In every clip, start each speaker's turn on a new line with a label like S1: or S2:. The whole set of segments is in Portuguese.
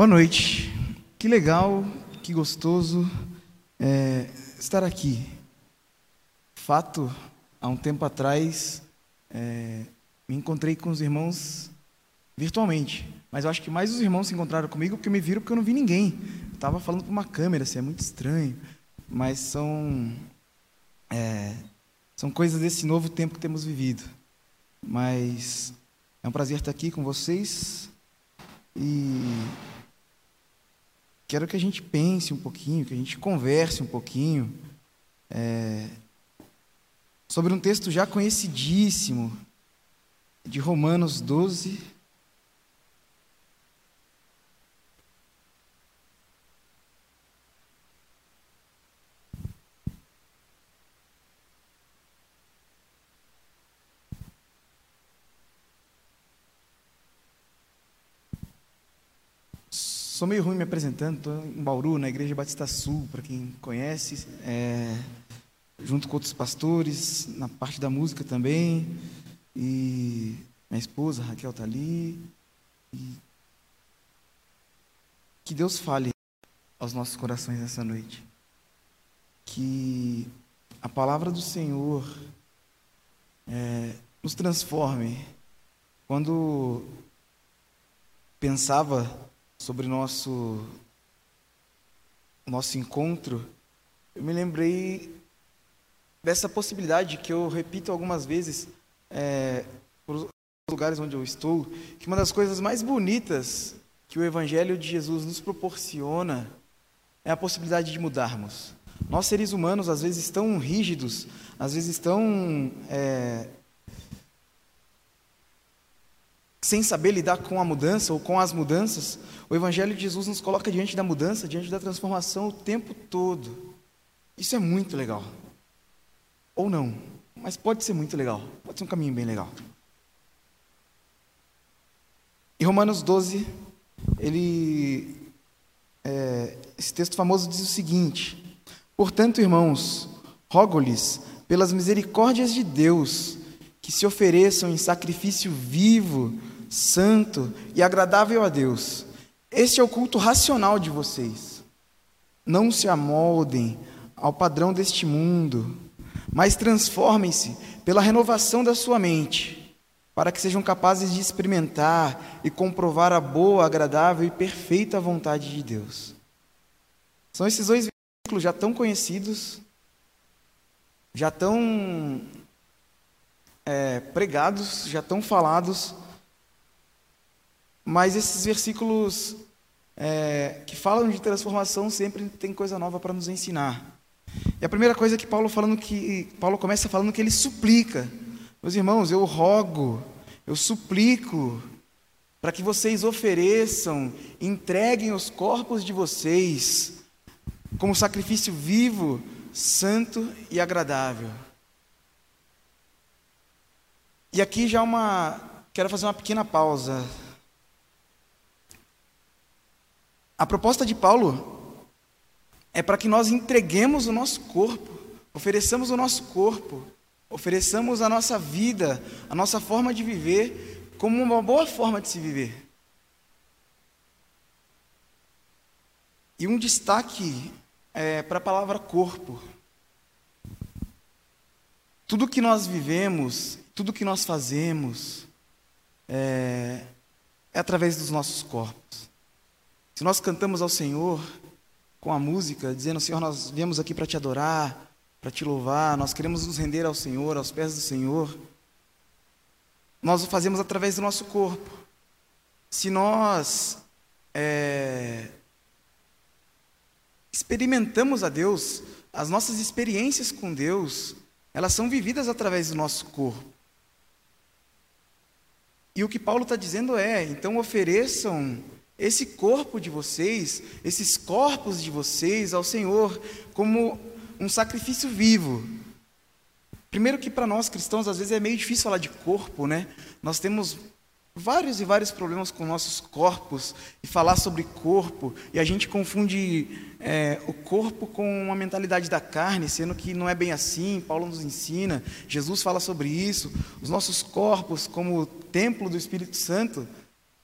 S1: Boa noite. Que legal, que gostoso é, estar aqui. Fato, há um tempo atrás, é, me encontrei com os irmãos virtualmente. Mas eu acho que mais os irmãos se encontraram comigo porque me viram porque eu não vi ninguém. Eu estava falando para uma câmera, assim, é muito estranho. Mas são, é, são coisas desse novo tempo que temos vivido. Mas é um prazer estar aqui com vocês. E quero que a gente pense um pouquinho, que a gente converse um pouquinho é, sobre um texto já conhecidíssimo de Romanos 12. Sou meio ruim me apresentando, estou em Bauru, na Igreja Batista Sul, para quem conhece, é, junto com outros pastores, na parte da música também. E minha esposa, Raquel, está ali. E que Deus fale aos nossos corações nessa noite. Que a palavra do Senhor é, nos transforme. Quando pensava sobre nosso nosso encontro, eu me lembrei dessa possibilidade que eu repito algumas vezes é, por lugares onde eu estou, que uma das coisas mais bonitas que o Evangelho de Jesus nos proporciona é a possibilidade de mudarmos. Nós seres humanos às vezes tão rígidos, às vezes tão é, sem saber lidar com a mudança ou com as mudanças, o Evangelho de Jesus nos coloca diante da mudança, diante da transformação o tempo todo. Isso é muito legal. Ou não, mas pode ser muito legal, pode ser um caminho bem legal. Em Romanos 12, ele, é, esse texto famoso diz o seguinte: Portanto, irmãos, rogo-lhes, pelas misericórdias de Deus, que se ofereçam em sacrifício vivo, santo e agradável a Deus. Este é o culto racional de vocês. Não se amoldem ao padrão deste mundo, mas transformem-se pela renovação da sua mente, para que sejam capazes de experimentar e comprovar a boa, agradável e perfeita vontade de Deus. São esses dois versículos já tão conhecidos, já tão é, pregados, já tão falados, mas esses versículos é, que falam de transformação sempre tem coisa nova para nos ensinar. E a primeira coisa que Paulo falando que Paulo começa falando que ele suplica, meus irmãos, eu rogo, eu suplico para que vocês ofereçam, entreguem os corpos de vocês como sacrifício vivo, santo e agradável. E aqui já uma quero fazer uma pequena pausa. A proposta de Paulo é para que nós entreguemos o nosso corpo, ofereçamos o nosso corpo, ofereçamos a nossa vida, a nossa forma de viver, como uma boa forma de se viver. E um destaque é para a palavra corpo. Tudo que nós vivemos, tudo que nós fazemos, é, é através dos nossos corpos. Se nós cantamos ao Senhor com a música, dizendo: Senhor, nós viemos aqui para te adorar, para te louvar, nós queremos nos render ao Senhor, aos pés do Senhor, nós o fazemos através do nosso corpo. Se nós é, experimentamos a Deus, as nossas experiências com Deus, elas são vividas através do nosso corpo. E o que Paulo está dizendo é: então ofereçam esse corpo de vocês, esses corpos de vocês ao Senhor como um sacrifício vivo. Primeiro que para nós cristãos às vezes é meio difícil falar de corpo, né? Nós temos vários e vários problemas com nossos corpos e falar sobre corpo e a gente confunde é, o corpo com uma mentalidade da carne, sendo que não é bem assim. Paulo nos ensina, Jesus fala sobre isso. Os nossos corpos como templo do Espírito Santo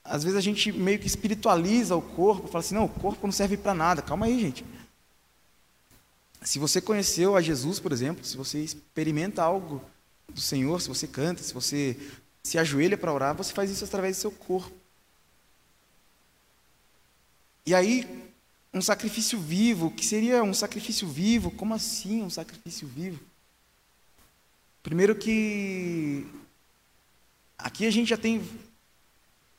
S1: às vezes a gente meio que espiritualiza o corpo, fala assim: não, o corpo não serve para nada. Calma aí, gente. Se você conheceu a Jesus, por exemplo, se você experimenta algo do Senhor, se você canta, se você se ajoelha para orar, você faz isso através do seu corpo. E aí, um sacrifício vivo, que seria um sacrifício vivo? Como assim um sacrifício vivo? Primeiro que aqui a gente já tem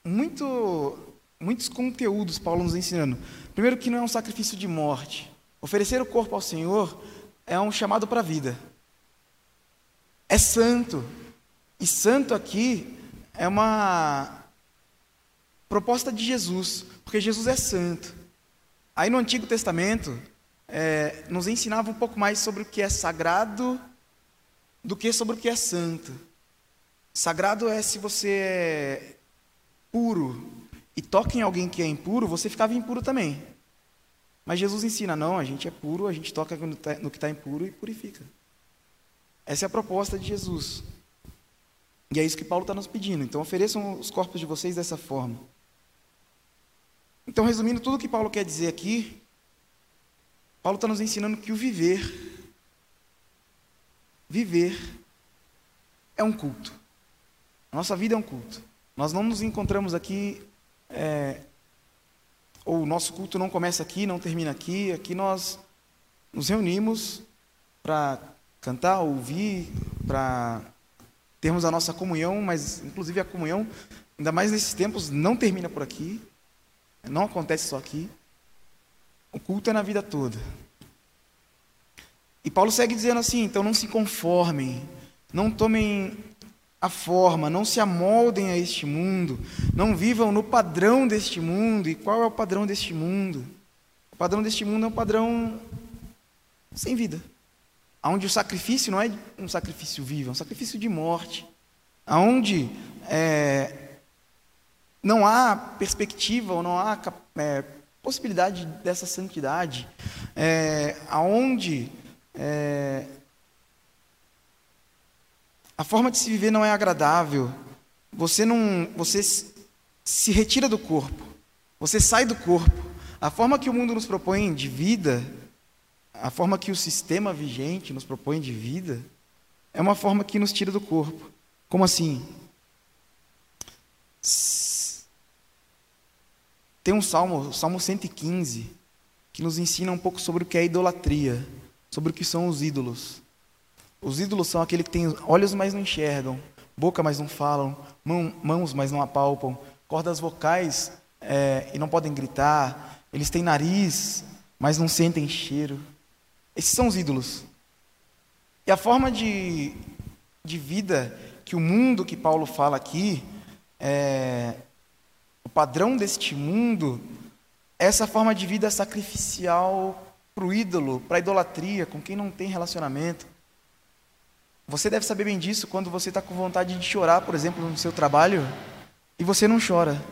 S1: muito, muitos conteúdos Paulo nos ensinando. Primeiro que não é um sacrifício de morte. Oferecer o corpo ao Senhor é um chamado para a vida. É santo. E santo aqui é uma proposta de Jesus, porque Jesus é santo. Aí no Antigo Testamento, é, nos ensinava um pouco mais sobre o que é sagrado do que sobre o que é santo. Sagrado é se você é puro e toca em alguém que é impuro, você ficava impuro também. Mas Jesus ensina, não, a gente é puro, a gente toca no tá, que está impuro e purifica. Essa é a proposta de Jesus. E é isso que Paulo está nos pedindo. Então ofereçam os corpos de vocês dessa forma. Então, resumindo tudo que Paulo quer dizer aqui, Paulo está nos ensinando que o viver, viver é um culto. A nossa vida é um culto. Nós não nos encontramos aqui, é, ou o nosso culto não começa aqui, não termina aqui. Aqui nós nos reunimos para cantar, ouvir, para termos a nossa comunhão, mas inclusive a comunhão, ainda mais nesses tempos, não termina por aqui. Não acontece só aqui. O culto é na vida toda. E Paulo segue dizendo assim: então não se conformem, não tomem a forma, não se amoldem a este mundo, não vivam no padrão deste mundo. E qual é o padrão deste mundo? O padrão deste mundo é um padrão sem vida, onde o sacrifício não é um sacrifício vivo, é um sacrifício de morte, aonde é, não há perspectiva ou não há é, possibilidade dessa santidade, é, aonde é, a forma de se viver não é agradável, você não, você se retira do corpo, você sai do corpo. A forma que o mundo nos propõe de vida, a forma que o sistema vigente nos propõe de vida, é uma forma que nos tira do corpo. Como assim? Tem um salmo, o Salmo 115, que nos ensina um pouco sobre o que é idolatria, sobre o que são os ídolos. Os ídolos são aqueles que têm olhos, mas não enxergam, boca, mas não falam, mãos, mas não apalpam, cordas vocais é, e não podem gritar, eles têm nariz, mas não sentem cheiro. Esses são os ídolos. E a forma de, de vida que o mundo que Paulo fala aqui é, o padrão deste mundo é essa forma de vida sacrificial para o ídolo, para a idolatria, com quem não tem relacionamento. Você deve saber bem disso quando você está com vontade de chorar, por exemplo, no seu trabalho, e você não chora.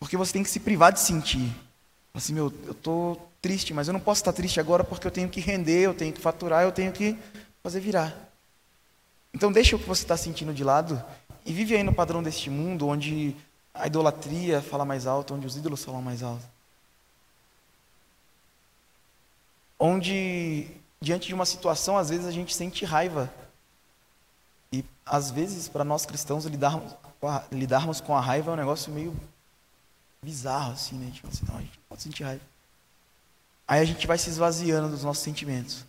S1: Porque você tem que se privar de sentir. Assim, meu, eu estou triste, mas eu não posso estar triste agora porque eu tenho que render, eu tenho que faturar, eu tenho que fazer virar. Então deixa o que você está sentindo de lado e vive aí no padrão deste mundo, onde a idolatria fala mais alto, onde os ídolos falam mais alto. Onde, diante de uma situação, às vezes a gente sente raiva. E, às vezes, para nós cristãos, lidarmos com, a, lidarmos com a raiva é um negócio meio bizarro, assim, né? Tipo assim, não, a gente pode sentir raiva. Aí a gente vai se esvaziando dos nossos sentimentos.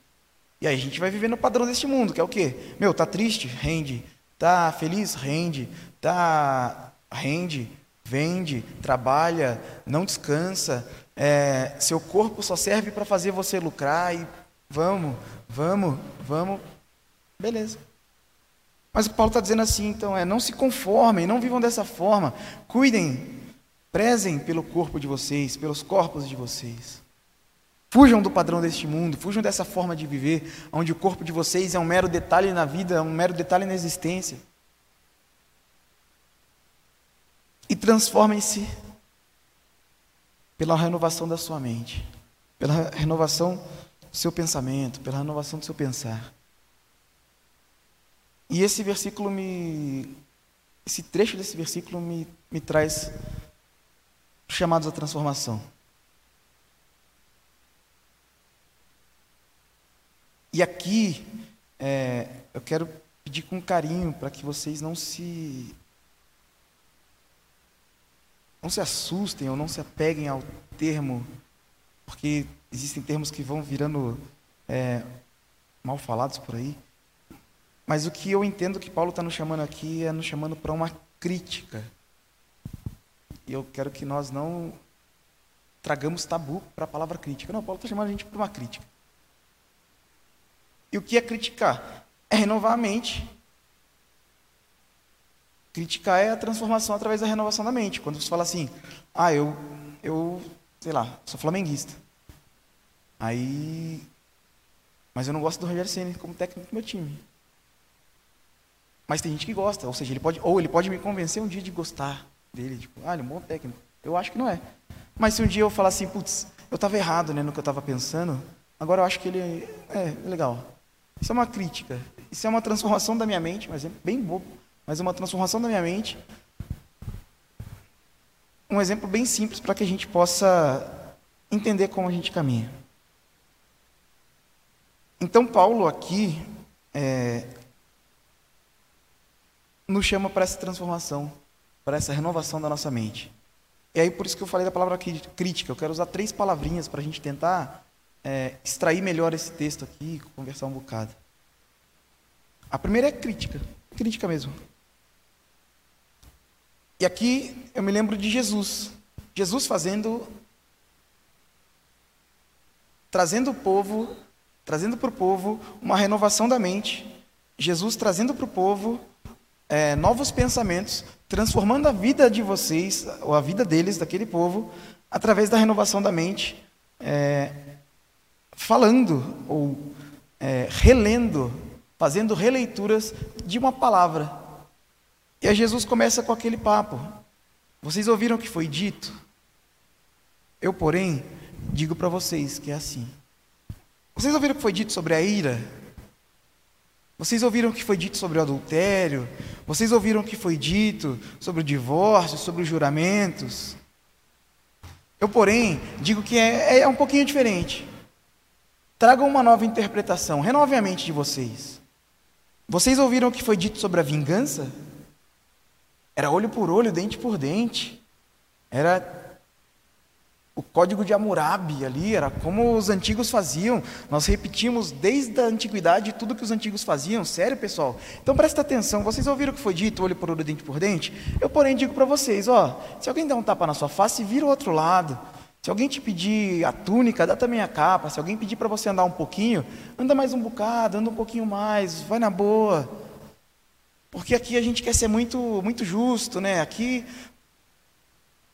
S1: E aí a gente vai vivendo o padrão deste mundo, que é o quê? Meu, tá triste? Rende. Tá feliz? Rende. Tá rende, vende, trabalha, não descansa. É, seu corpo só serve para fazer você lucrar e vamos, vamos, vamos. Beleza. Mas o Paulo está dizendo assim, então, é não se conformem, não vivam dessa forma. Cuidem, prezem pelo corpo de vocês, pelos corpos de vocês. Fujam do padrão deste mundo, fujam dessa forma de viver, onde o corpo de vocês é um mero detalhe na vida, é um mero detalhe na existência. e transformem-se pela renovação da sua mente, pela renovação do seu pensamento, pela renovação do seu pensar. E esse versículo me, esse trecho desse versículo me, me traz chamados à transformação. E aqui, é, eu quero pedir com carinho para que vocês não se não se assustem ou não se apeguem ao termo, porque existem termos que vão virando é, mal falados por aí. Mas o que eu entendo que Paulo está nos chamando aqui é nos chamando para uma crítica. E eu quero que nós não tragamos tabu para a palavra crítica. Não, Paulo está chamando a gente para uma crítica. E o que é criticar? É renovar a mente. Criticar é a transformação através da renovação da mente. Quando você fala assim, ah, eu, eu sei lá, sou flamenguista. Aí. Mas eu não gosto do Rogério Senna como técnico do meu time. Mas tem gente que gosta, ou seja, ele pode, ou ele pode me convencer um dia de gostar dele, tipo, ah, ele é um bom técnico. Eu acho que não é. Mas se um dia eu falar assim, putz, eu estava errado né, no que eu estava pensando, agora eu acho que ele é, é, legal. Isso é uma crítica. Isso é uma transformação da minha mente, mas é bem bobo, mas é uma transformação da minha mente. Um exemplo bem simples para que a gente possa entender como a gente caminha. Então, Paulo aqui, é, nos chama para essa transformação, para essa renovação da nossa mente. E aí por isso que eu falei da palavra crítica. Eu quero usar três palavrinhas para a gente tentar é, extrair melhor esse texto aqui e conversar um bocado. A primeira é crítica, crítica mesmo. E aqui eu me lembro de Jesus. Jesus fazendo, trazendo o povo, trazendo para o povo uma renovação da mente. Jesus trazendo para o povo é, novos pensamentos, transformando a vida de vocês, ou a vida deles, daquele povo, através da renovação da mente, é, falando ou é, relendo, fazendo releituras de uma palavra. E aí Jesus começa com aquele papo. Vocês ouviram o que foi dito? Eu, porém, digo para vocês que é assim. Vocês ouviram o que foi dito sobre a ira? Vocês ouviram o que foi dito sobre o adultério? Vocês ouviram o que foi dito sobre o divórcio, sobre os juramentos? Eu, porém, digo que é, é um pouquinho diferente. Tragam uma nova interpretação, renovem a mente de vocês. Vocês ouviram o que foi dito sobre a vingança? Era olho por olho, dente por dente. Era o código de Hammurabi ali, era como os antigos faziam. Nós repetimos desde a antiguidade tudo que os antigos faziam. Sério, pessoal? Então presta atenção. Vocês ouviram o que foi dito, olho por olho, dente por dente? Eu, porém, digo para vocês, ó, se alguém der um tapa na sua face, vira o outro lado. Se alguém te pedir a túnica, dá também a capa. Se alguém pedir para você andar um pouquinho, anda mais um bocado, anda um pouquinho mais, vai na boa. Porque aqui a gente quer ser muito, muito justo, né? Aqui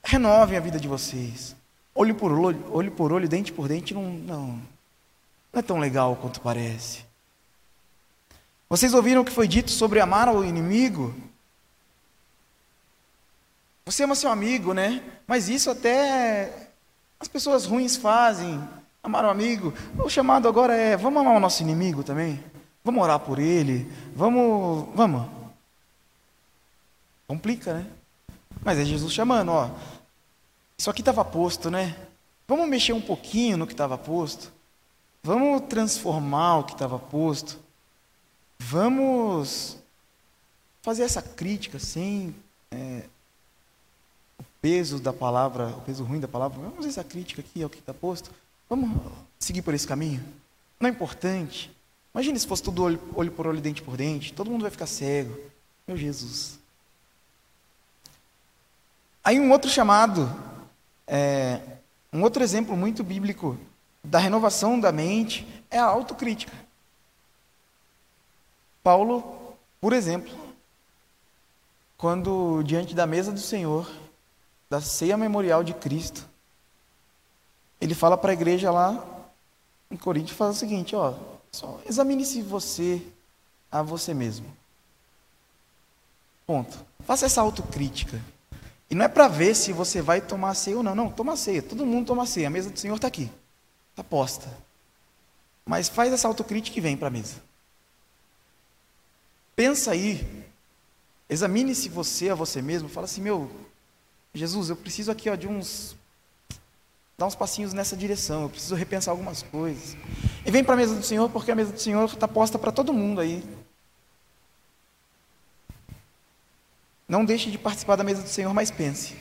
S1: renovem a vida de vocês. Olho por olho, olho por olho, dente por dente, não, não, não é tão legal quanto parece. Vocês ouviram o que foi dito sobre amar o inimigo? Você ama seu amigo, né? Mas isso até as pessoas ruins fazem. Amar o amigo. O chamado agora é: vamos amar o nosso inimigo também? Vamos orar por ele? Vamos. Vamos. Complica, né? Mas é Jesus chamando, ó. Isso aqui estava posto, né? Vamos mexer um pouquinho no que estava posto. Vamos transformar o que estava posto. Vamos fazer essa crítica sem é, peso da palavra, o peso ruim da palavra. Vamos essa crítica aqui ao que está posto. Vamos seguir por esse caminho. Não é importante. Imagine se fosse tudo olho, olho por olho, dente por dente. Todo mundo vai ficar cego. Meu Jesus. Aí um outro chamado é, um outro exemplo muito bíblico da renovação da mente é a autocrítica. Paulo, por exemplo, quando diante da mesa do Senhor, da ceia memorial de Cristo, ele fala para a igreja lá em Corinto, fala o seguinte, ó, examine-se você a você mesmo. Ponto. Faça essa autocrítica. E não é para ver se você vai tomar ceia ou não. Não, toma ceia. Todo mundo toma ceia. A mesa do Senhor está aqui. Está posta. Mas faz essa autocrítica e vem para a mesa. Pensa aí. Examine-se você a você mesmo. Fala assim, meu, Jesus, eu preciso aqui ó, de uns. dar uns passinhos nessa direção. Eu preciso repensar algumas coisas. E vem para a mesa do Senhor, porque a mesa do Senhor está posta para todo mundo aí. Não deixe de participar da mesa do Senhor, mas pense.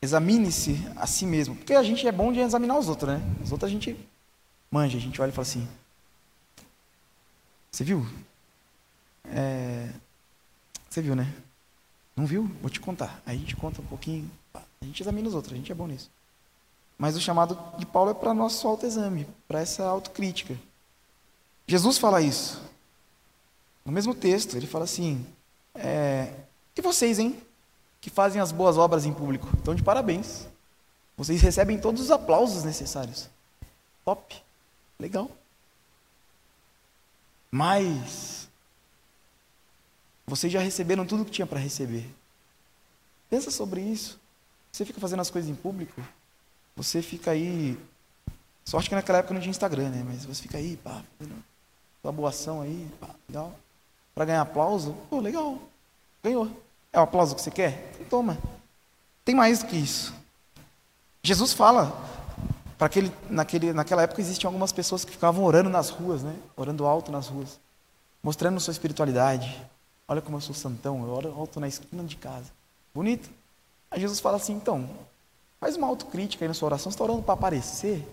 S1: Examine-se a si mesmo. Porque a gente é bom de examinar os outros, né? Os outros a gente manja, a gente olha e fala assim: Você viu? É... Você viu, né? Não viu? Vou te contar. Aí a gente conta um pouquinho. A gente examina os outros, a gente é bom nisso. Mas o chamado de Paulo é para nosso autoexame, para essa autocrítica. Jesus fala isso. No mesmo texto, ele fala assim: é... E vocês, hein? que fazem as boas obras em público. Então, de parabéns. Vocês recebem todos os aplausos necessários. Top. Legal. Mas vocês já receberam tudo que tinha para receber. Pensa sobre isso. Você fica fazendo as coisas em público, você fica aí. Sorte que naquela época não tinha Instagram, né? Mas você fica aí, pá, sua boa ação aí, pá, legal. Para ganhar aplauso, pô, legal. Ganhou. É o aplauso que você quer? Então, toma. Tem mais do que isso. Jesus fala para aquele, naquele, naquela época existiam algumas pessoas que ficavam orando nas ruas, né? Orando alto nas ruas, mostrando sua espiritualidade. Olha como eu sou santão, eu oro alto na esquina de casa. Bonito. Aí Jesus fala assim, então, faz uma autocrítica aí na sua oração, você está orando para aparecer?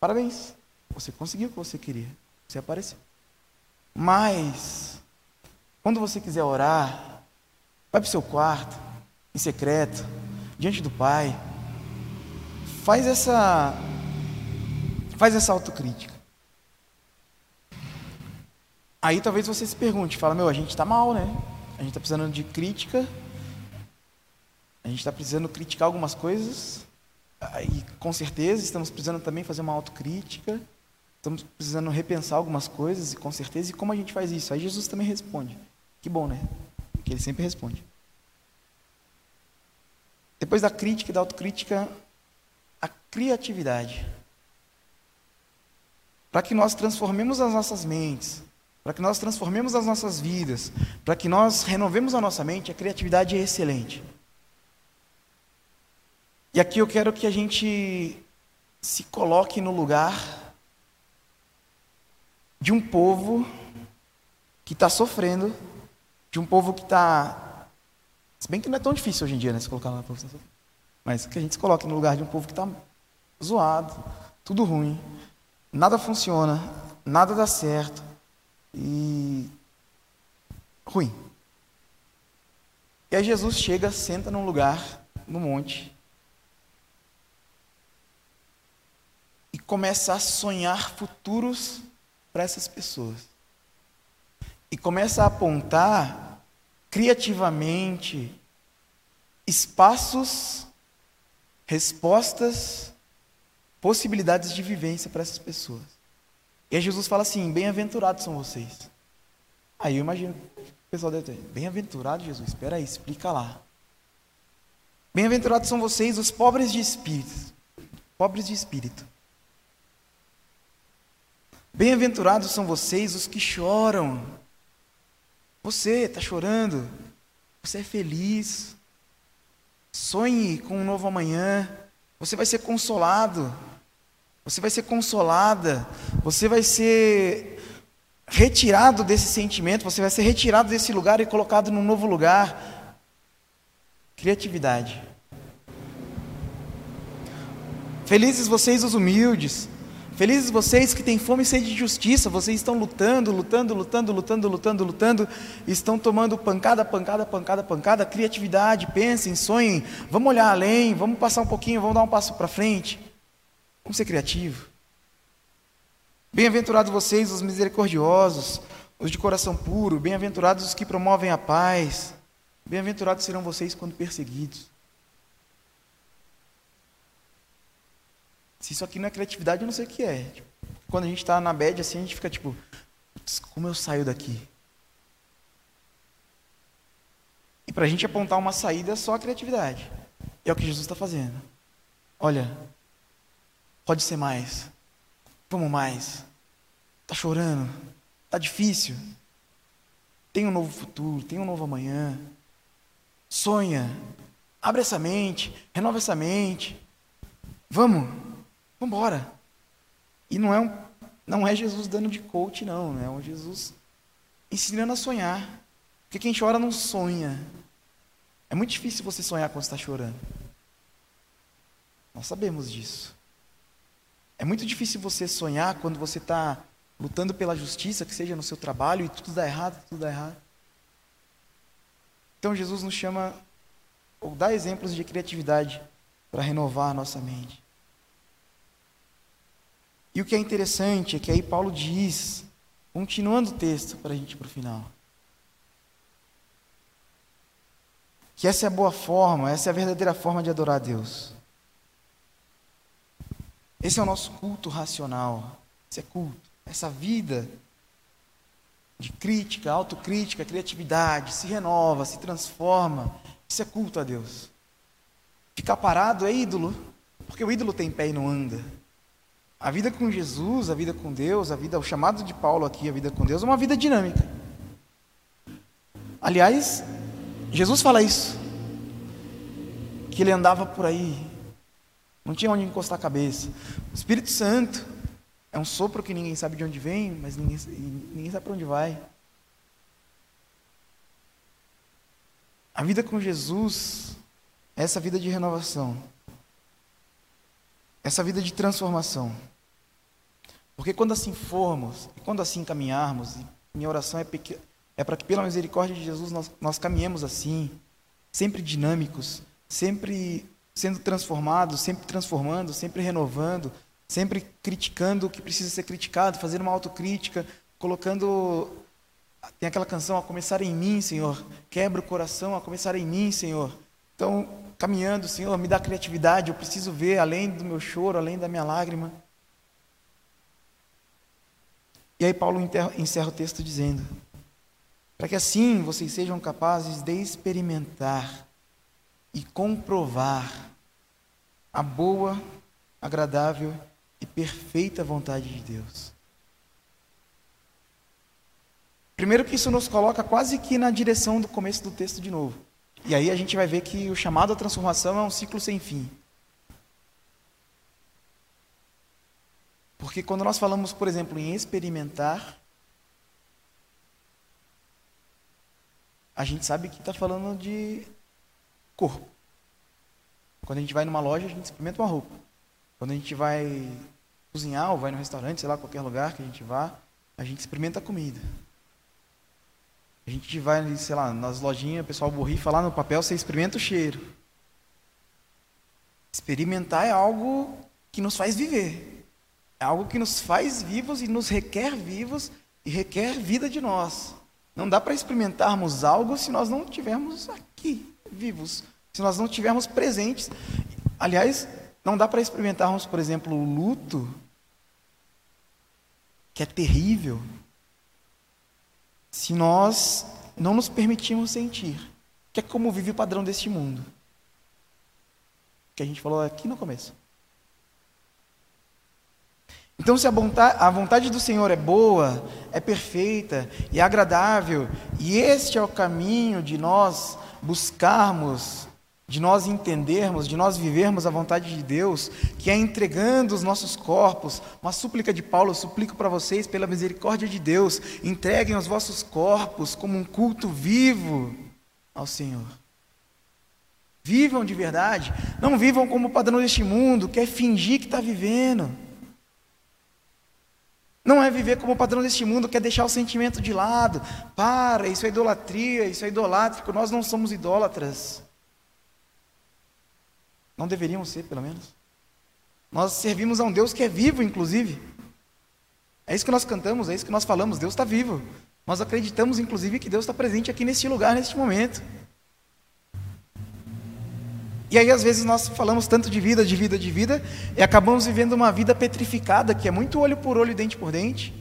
S1: Parabéns. Você conseguiu o que você queria. Você apareceu. Mas, quando você quiser orar, Vai para o seu quarto, em secreto, diante do Pai. Faz essa faz essa autocrítica. Aí talvez você se pergunte, fala, meu, a gente está mal, né? A gente está precisando de crítica. A gente está precisando criticar algumas coisas. E com certeza estamos precisando também fazer uma autocrítica. Estamos precisando repensar algumas coisas, e com certeza. E como a gente faz isso? Aí Jesus também responde. Que bom, né? que ele sempre responde. Depois da crítica e da autocrítica, a criatividade. Para que nós transformemos as nossas mentes, para que nós transformemos as nossas vidas, para que nós renovemos a nossa mente, a criatividade é excelente. E aqui eu quero que a gente se coloque no lugar de um povo que está sofrendo de um povo que está. Se bem que não é tão difícil hoje em dia, né? Se colocar na profissão. Mas que a gente se coloque no lugar de um povo que está zoado, tudo ruim, nada funciona, nada dá certo e. ruim. E aí Jesus chega, senta num lugar, no monte, e começa a sonhar futuros para essas pessoas e começa a apontar criativamente espaços, respostas, possibilidades de vivência para essas pessoas. E aí Jesus fala assim: bem-aventurados são vocês. Aí eu imagino, o pessoal deve ter, bem-aventurado Jesus, espera aí, explica lá. Bem-aventurados são vocês, os pobres de espírito. Pobres de espírito. Bem-aventurados são vocês, os que choram, você está chorando, você é feliz. Sonhe com um novo amanhã. Você vai ser consolado. Você vai ser consolada. Você vai ser retirado desse sentimento. Você vai ser retirado desse lugar e colocado num novo lugar. Criatividade. Felizes vocês, os humildes, Felizes vocês que têm fome e sede de justiça, vocês estão lutando, lutando, lutando, lutando, lutando, lutando, estão tomando pancada, pancada, pancada, pancada, criatividade, pensem, sonhem, vamos olhar além, vamos passar um pouquinho, vamos dar um passo para frente. Vamos ser criativos. Bem-aventurados vocês, os misericordiosos, os de coração puro, bem-aventurados os que promovem a paz, bem-aventurados serão vocês quando perseguidos. Se isso aqui não é criatividade, eu não sei o que é. Tipo, quando a gente está na bed assim, a gente fica tipo, como eu saio daqui? E para a gente apontar uma saída é só a criatividade. É o que Jesus está fazendo. Olha, pode ser mais. Vamos mais. Tá chorando. Está difícil? Tem um novo futuro, tem um novo amanhã. Sonha. Abre essa mente, renova essa mente. Vamos, vamos embora. E não é, um, não é Jesus dando de coach, não. É um Jesus ensinando a sonhar. Porque quem chora não sonha. É muito difícil você sonhar quando está chorando. Nós sabemos disso. É muito difícil você sonhar quando você está lutando pela justiça, que seja no seu trabalho, e tudo dá errado, tudo dá errado. Então Jesus nos chama, ou dá exemplos de criatividade para renovar a nossa mente. E o que é interessante é que aí Paulo diz, continuando o texto para a gente para o final, que essa é a boa forma, essa é a verdadeira forma de adorar a Deus. Esse é o nosso culto racional. Esse é culto. Essa vida de crítica, autocrítica, criatividade, se renova, se transforma. Isso é culto a Deus. Ficar parado é ídolo, porque o ídolo tem pé e não anda. A vida com Jesus, a vida com Deus, a vida, o chamado de Paulo aqui, a vida com Deus, é uma vida dinâmica. Aliás, Jesus fala isso, que ele andava por aí não tinha onde encostar a cabeça. O Espírito Santo é um sopro que ninguém sabe de onde vem, mas ninguém, ninguém sabe para onde vai. A vida com Jesus é essa vida de renovação, essa vida de transformação. Porque quando assim formos, quando assim caminharmos, minha oração é, é para que, pela misericórdia de Jesus, nós, nós caminhemos assim, sempre dinâmicos, sempre sendo transformado, sempre transformando, sempre renovando, sempre criticando o que precisa ser criticado, fazendo uma autocrítica, colocando. Tem aquela canção, a começar em mim, Senhor. Quebra o coração, a começar em mim, Senhor. Então, caminhando, Senhor, me dá criatividade, eu preciso ver além do meu choro, além da minha lágrima. E aí Paulo encerra o texto dizendo: para que assim vocês sejam capazes de experimentar e comprovar a boa, agradável e perfeita vontade de Deus. Primeiro que isso nos coloca quase que na direção do começo do texto de novo. E aí a gente vai ver que o chamado à transformação é um ciclo sem fim. Porque quando nós falamos, por exemplo, em experimentar, a gente sabe que está falando de corpo. Quando a gente vai numa loja, a gente experimenta uma roupa. Quando a gente vai cozinhar ou vai no restaurante, sei lá, qualquer lugar que a gente vá, a gente experimenta a comida. A gente vai, sei lá, nas lojinhas, o pessoal borrifa lá no papel, você experimenta o cheiro. Experimentar é algo que nos faz viver. É algo que nos faz vivos e nos requer vivos e requer vida de nós. Não dá para experimentarmos algo se nós não estivermos aqui vivos, se nós não estivermos presentes. Aliás, não dá para experimentarmos, por exemplo, o luto, que é terrível, se nós não nos permitimos sentir, que é como vive o padrão deste mundo. Que a gente falou aqui no começo. Então, se a vontade, a vontade, do Senhor é boa, é perfeita e agradável, e este é o caminho de nós buscarmos, de nós entendermos, de nós vivermos a vontade de Deus, que é entregando os nossos corpos, uma súplica de Paulo, eu suplico para vocês, pela misericórdia de Deus, entreguem os vossos corpos como um culto vivo ao Senhor. Vivam de verdade, não vivam como o padrão deste mundo, que é fingir que está vivendo. Não é viver como o padrão deste mundo, que é deixar o sentimento de lado. Para, isso é idolatria, isso é idolátrico. Nós não somos idólatras. Não deveríamos ser, pelo menos. Nós servimos a um Deus que é vivo, inclusive. É isso que nós cantamos, é isso que nós falamos. Deus está vivo. Nós acreditamos, inclusive, que Deus está presente aqui neste lugar, neste momento. E aí, às vezes, nós falamos tanto de vida, de vida, de vida, e acabamos vivendo uma vida petrificada, que é muito olho por olho, dente por dente,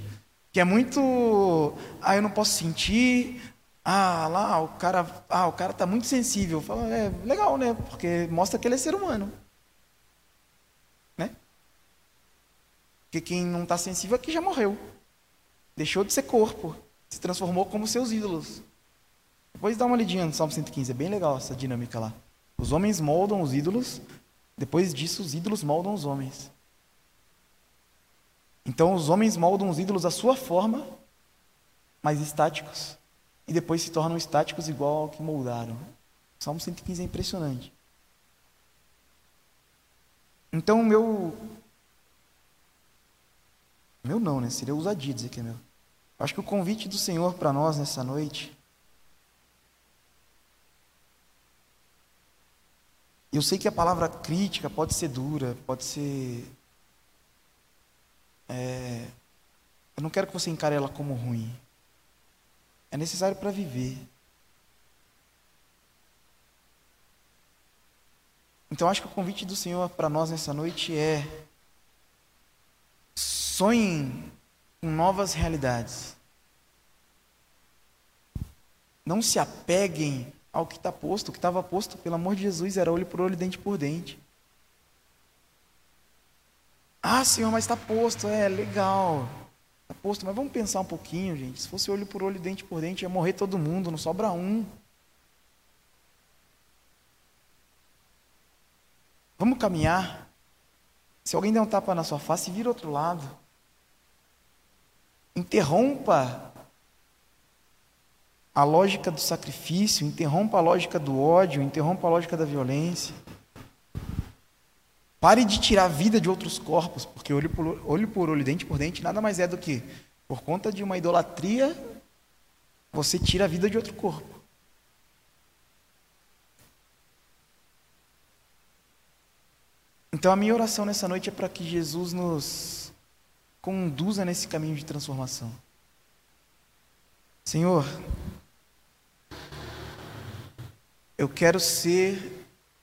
S1: que é muito. Ah, eu não posso sentir. Ah, lá, o cara ah, o cara está muito sensível. Fala, é legal, né? Porque mostra que ele é ser humano. Né? Porque quem não está sensível aqui já morreu. deixou de ser corpo, se transformou como seus ídolos. Depois dá uma lidinha no Salmo 115, é bem legal essa dinâmica lá. Os homens moldam os ídolos, depois disso os ídolos moldam os homens. Então os homens moldam os ídolos à sua forma, mas estáticos, e depois se tornam estáticos igual ao que moldaram. O Salmo 115 é impressionante. Então o meu meu não, né? Seria ousadia dizer que é meu. Acho que o convite do Senhor para nós nessa noite Eu sei que a palavra crítica pode ser dura, pode ser. É, eu não quero que você encare ela como ruim. É necessário para viver. Então acho que o convite do Senhor para nós nessa noite é sonhem com novas realidades. Não se apeguem ao que está posto. O que estava posto, pelo amor de Jesus, era olho por olho, dente por dente. Ah, Senhor, mas está posto, é legal. Está posto, mas vamos pensar um pouquinho, gente. Se fosse olho por olho, dente por dente, ia morrer todo mundo, não sobra um. Vamos caminhar. Se alguém der um tapa na sua face, vira outro lado. Interrompa a lógica do sacrifício, interrompa a lógica do ódio, interrompa a lógica da violência. Pare de tirar a vida de outros corpos, porque olho por olho, por olho dente por dente, nada mais é do que, por conta de uma idolatria, você tira a vida de outro corpo. Então a minha oração nessa noite é para que Jesus nos conduza nesse caminho de transformação. Senhor, eu quero ser.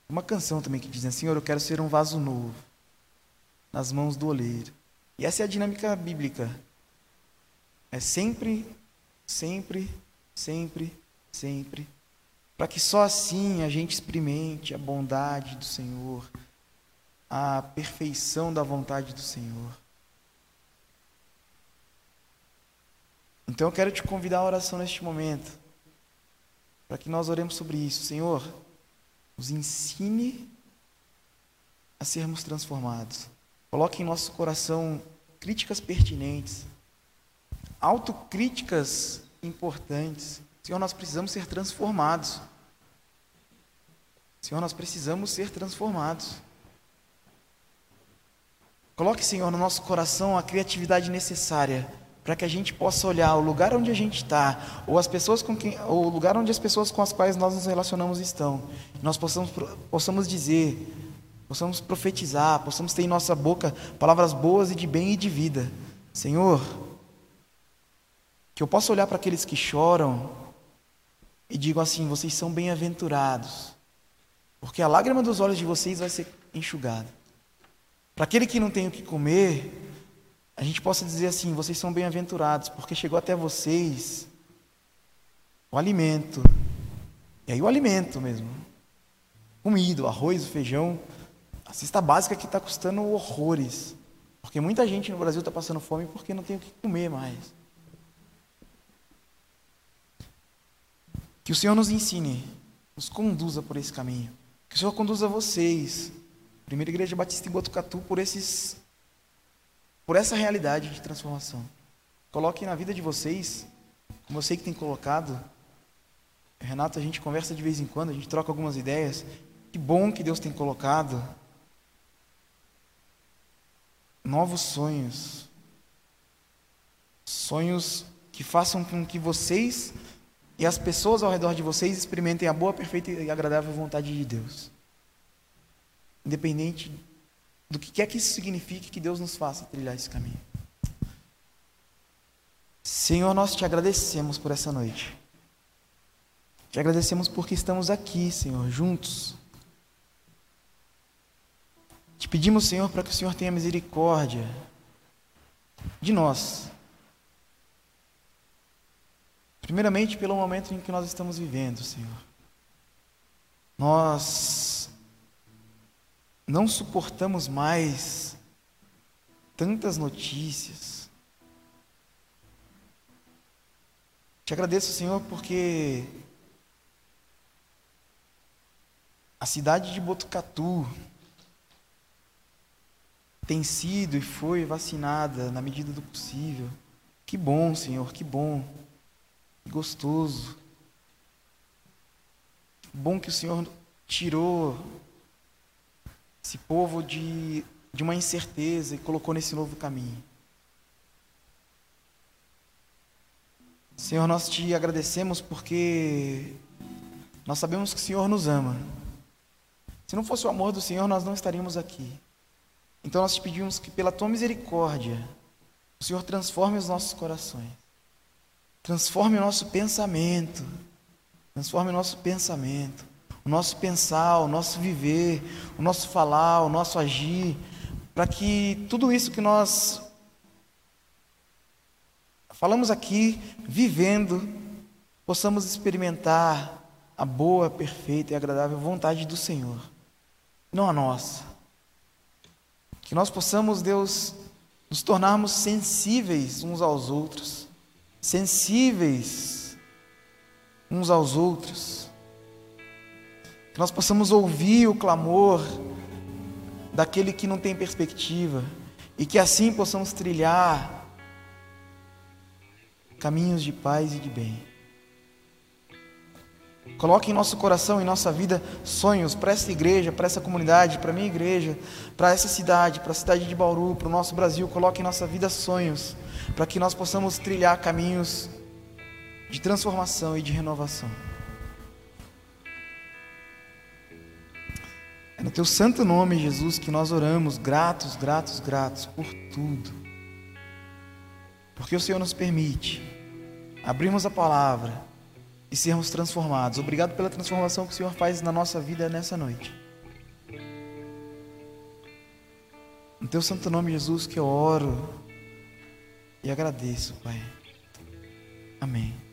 S1: Uma canção também que diz assim: Senhor, eu quero ser um vaso novo nas mãos do oleiro. E essa é a dinâmica bíblica. É sempre, sempre, sempre, sempre. Para que só assim a gente experimente a bondade do Senhor, a perfeição da vontade do Senhor. Então eu quero te convidar à oração neste momento para que nós oremos sobre isso. Senhor, nos ensine a sermos transformados. Coloque em nosso coração críticas pertinentes, autocríticas importantes. Senhor, nós precisamos ser transformados. Senhor, nós precisamos ser transformados. Coloque, Senhor, no nosso coração a criatividade necessária para que a gente possa olhar o lugar onde a gente está, ou as pessoas com quem, ou o lugar onde as pessoas com as quais nós nos relacionamos estão, nós possamos, possamos dizer, possamos profetizar, possamos ter em nossa boca palavras boas e de bem e de vida. Senhor, que eu possa olhar para aqueles que choram e digo assim: vocês são bem-aventurados, porque a lágrima dos olhos de vocês vai ser enxugada. Para aquele que não tem o que comer, a gente possa dizer assim: vocês são bem-aventurados, porque chegou até vocês o alimento. E aí o alimento mesmo. Comida, o arroz, feijão. A cesta básica que está custando horrores. Porque muita gente no Brasil está passando fome porque não tem o que comer mais. Que o Senhor nos ensine, nos conduza por esse caminho. Que o Senhor conduza vocês, Primeira Igreja Batista em Botucatu, por esses por essa realidade de transformação. Coloquem na vida de vocês, como eu sei que tem colocado. Renato, a gente conversa de vez em quando, a gente troca algumas ideias. Que bom que Deus tem colocado novos sonhos. Sonhos que façam com que vocês e as pessoas ao redor de vocês experimentem a boa, perfeita e agradável vontade de Deus. Independente do que quer que isso signifique, que Deus nos faça trilhar esse caminho. Senhor, nós te agradecemos por essa noite. Te agradecemos porque estamos aqui, Senhor, juntos. Te pedimos, Senhor, para que o Senhor tenha misericórdia de nós. Primeiramente, pelo momento em que nós estamos vivendo, Senhor. Nós não suportamos mais tantas notícias. Te agradeço, Senhor, porque a cidade de Botucatu tem sido e foi vacinada na medida do possível. Que bom, Senhor, que bom. Que gostoso. Que bom que o Senhor tirou esse povo de, de uma incerteza e colocou nesse novo caminho. Senhor, nós te agradecemos porque nós sabemos que o Senhor nos ama. Se não fosse o amor do Senhor, nós não estaríamos aqui. Então nós te pedimos que, pela tua misericórdia, o Senhor transforme os nossos corações, transforme o nosso pensamento, transforme o nosso pensamento, o nosso pensar, o nosso viver, o nosso falar, o nosso agir, para que tudo isso que nós falamos aqui, vivendo, possamos experimentar a boa, perfeita e agradável vontade do Senhor, não a nossa. Que nós possamos, Deus, nos tornarmos sensíveis uns aos outros, sensíveis uns aos outros. Que nós possamos ouvir o clamor daquele que não tem perspectiva e que assim possamos trilhar caminhos de paz e de bem. Coloque em nosso coração, em nossa vida, sonhos para essa igreja, para essa comunidade, para minha igreja, para essa cidade, para a cidade de Bauru, para o nosso Brasil. Coloque em nossa vida sonhos, para que nós possamos trilhar caminhos de transformação e de renovação. É no teu santo nome, Jesus, que nós oramos, gratos, gratos, gratos por tudo. Porque o Senhor nos permite abrirmos a palavra e sermos transformados. Obrigado pela transformação que o Senhor faz na nossa vida nessa noite. No teu santo nome, Jesus, que eu oro e agradeço, Pai. Amém.